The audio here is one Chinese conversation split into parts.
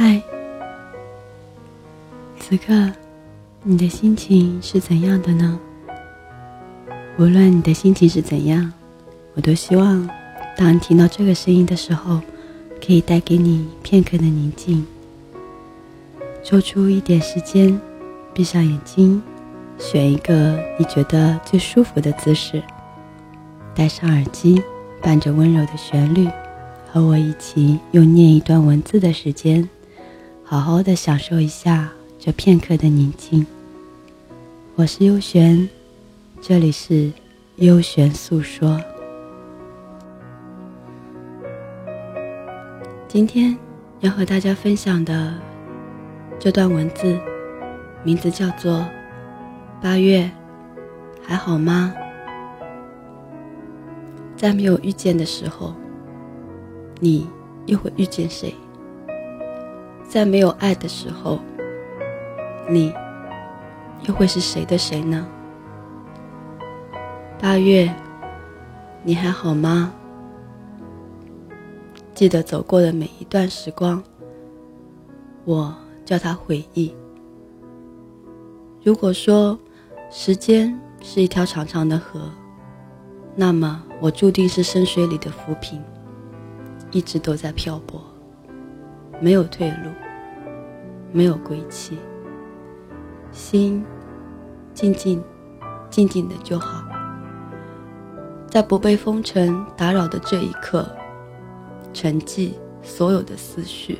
嗨，此刻你的心情是怎样的呢？无论你的心情是怎样，我都希望，当你听到这个声音的时候，可以带给你片刻的宁静。抽出一点时间，闭上眼睛，选一个你觉得最舒服的姿势，戴上耳机，伴着温柔的旋律，和我一起用念一段文字的时间，好好的享受一下这片刻的宁静。我是悠璇。这里是幽玄诉说。今天要和大家分享的这段文字，名字叫做《八月还好吗》。在没有遇见的时候，你又会遇见谁？在没有爱的时候，你又会是谁的谁呢？八月，你还好吗？记得走过的每一段时光，我叫它回忆。如果说时间是一条长长的河，那么我注定是深水里的浮萍，一直都在漂泊，没有退路，没有归期，心静静、静静的就好。在不被风尘打扰的这一刻，沉寂所有的思绪。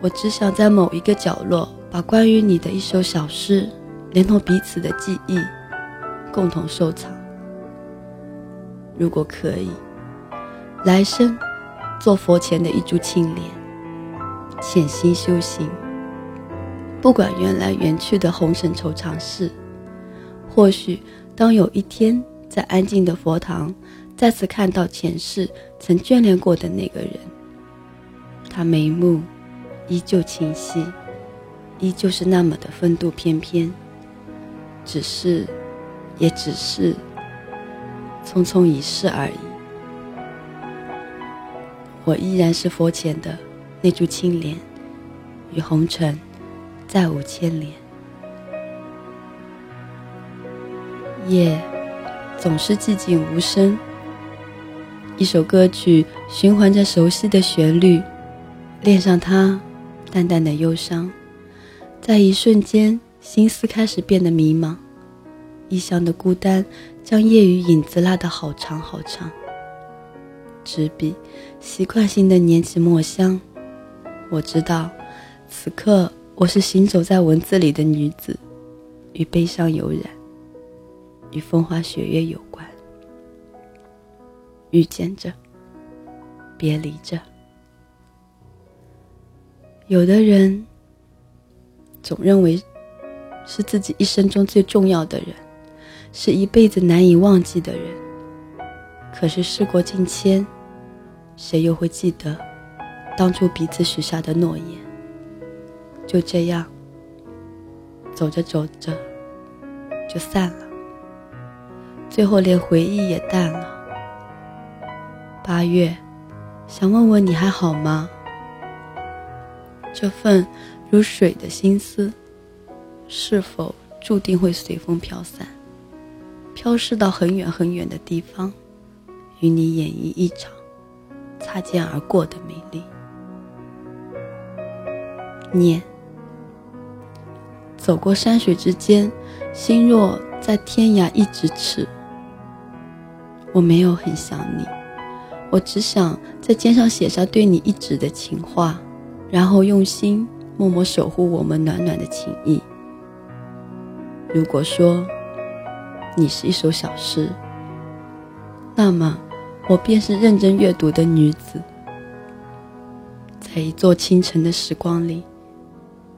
我只想在某一个角落，把关于你的一首小诗，连同彼此的记忆，共同收藏。如果可以，来生做佛前的一株青莲，潜心修行。不管缘来缘去的红尘惆怅事，或许当有一天。在安静的佛堂，再次看到前世曾眷恋过的那个人，他眉目依旧清晰，依旧是那么的风度翩翩，只是，也只是匆匆一世而已。我依然是佛前的那株青莲，与红尘再无牵连。夜。总是寂静无声。一首歌曲循环着熟悉的旋律，恋上它，淡淡的忧伤，在一瞬间，心思开始变得迷茫。异乡的孤单将夜雨影子拉得好长好长。纸笔习惯性的捻起墨香，我知道，此刻我是行走在文字里的女子，与悲伤有染。与风花雪月有关，遇见着，别离着。有的人总认为是自己一生中最重要的人，是一辈子难以忘记的人。可是事过境迁，谁又会记得当初彼此许下的诺言？就这样，走着走着，就散了。最后连回忆也淡了。八月，想问问你还好吗？这份如水的心思，是否注定会随风飘散，飘逝到很远很远的地方，与你演绎一场擦肩而过的美丽？念，走过山水之间，心若在天涯一咫尺。我没有很想你，我只想在肩上写下对你一直的情话，然后用心默默守护我们暖暖的情谊。如果说你是一首小诗，那么我便是认真阅读的女子，在一座清晨的时光里，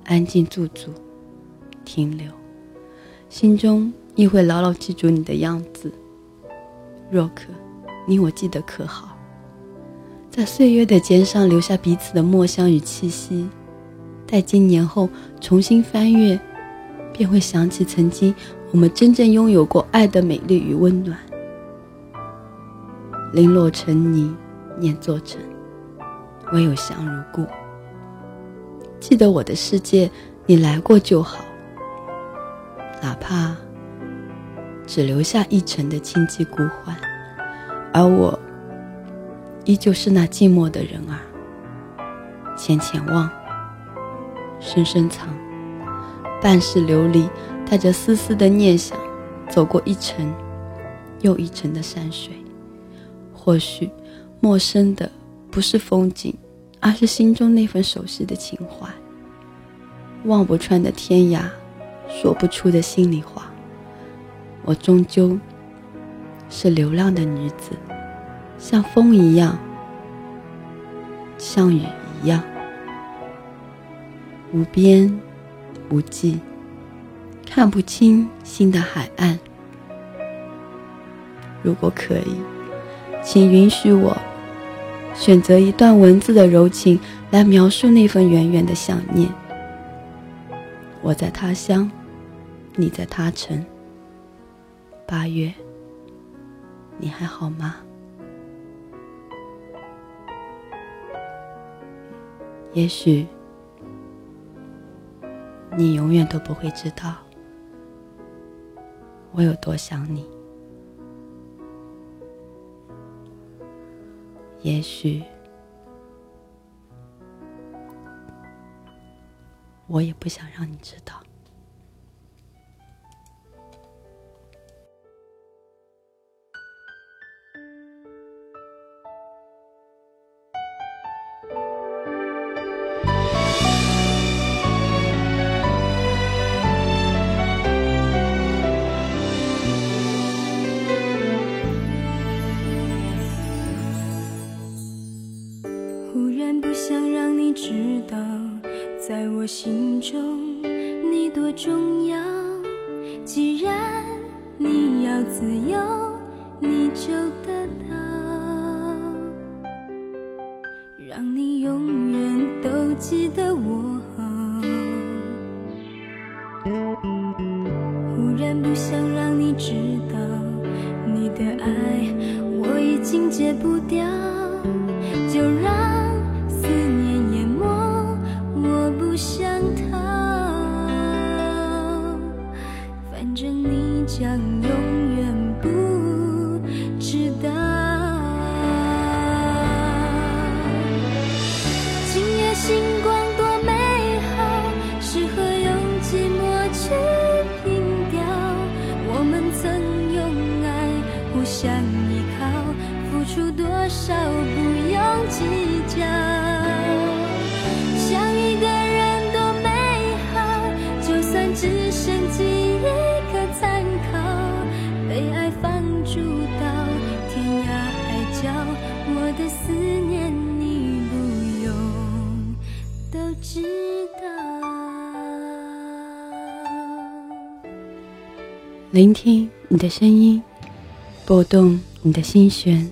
安静驻足，停留，心中亦会牢牢记住你的样子。若可，你我记得可好？在岁月的肩上留下彼此的墨香与气息，待经年后重新翻阅，便会想起曾经我们真正拥有过爱的美丽与温暖。零落成泥，念作尘，唯有香如故。记得我的世界，你来过就好，哪怕只留下一程的清寂孤欢，而我依旧是那寂寞的人儿，浅浅望，深深藏，半世流离，带着丝丝的念想，走过一程又一程的山水，或许陌生的不是风景。而是心中那份熟悉的情怀，望不穿的天涯，说不出的心里话。我终究是流浪的女子，像风一样，像雨一样，无边无际，看不清心的海岸。如果可以，请允许我。选择一段文字的柔情来描述那份远远的想念。我在他乡，你在他城。八月，你还好吗？也许你永远都不会知道我有多想你。也许，我也不想让你知道。得到，让你永远都记得我。想依靠付出多少不用计较。想一个人多美好就算只剩记忆可参考被爱放逐到天涯海角我的思念你不用都知道。聆听你的声音。拨动你的心弦，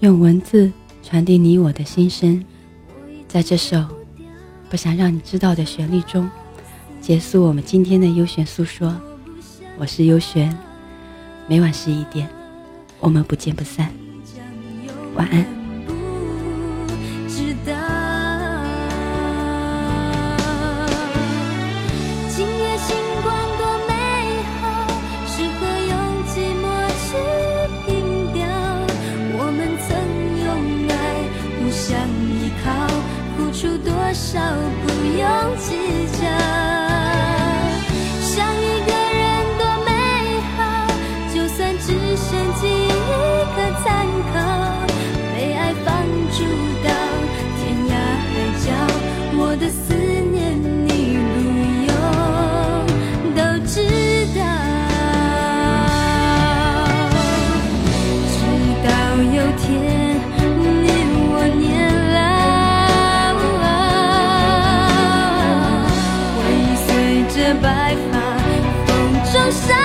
用文字传递你我的心声。在这首不想让你知道的旋律中，结束我们今天的优选诉说。我是优璇，每晚十一点，我们不见不散。晚安。inside.